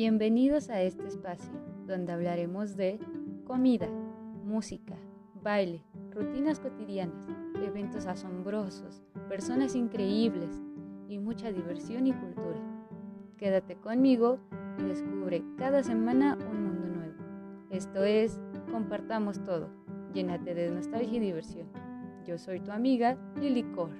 Bienvenidos a este espacio donde hablaremos de comida, música, baile, rutinas cotidianas, eventos asombrosos, personas increíbles y mucha diversión y cultura. Quédate conmigo y descubre cada semana un mundo nuevo. Esto es, compartamos todo, llénate de nostalgia y diversión. Yo soy tu amiga Lily Core.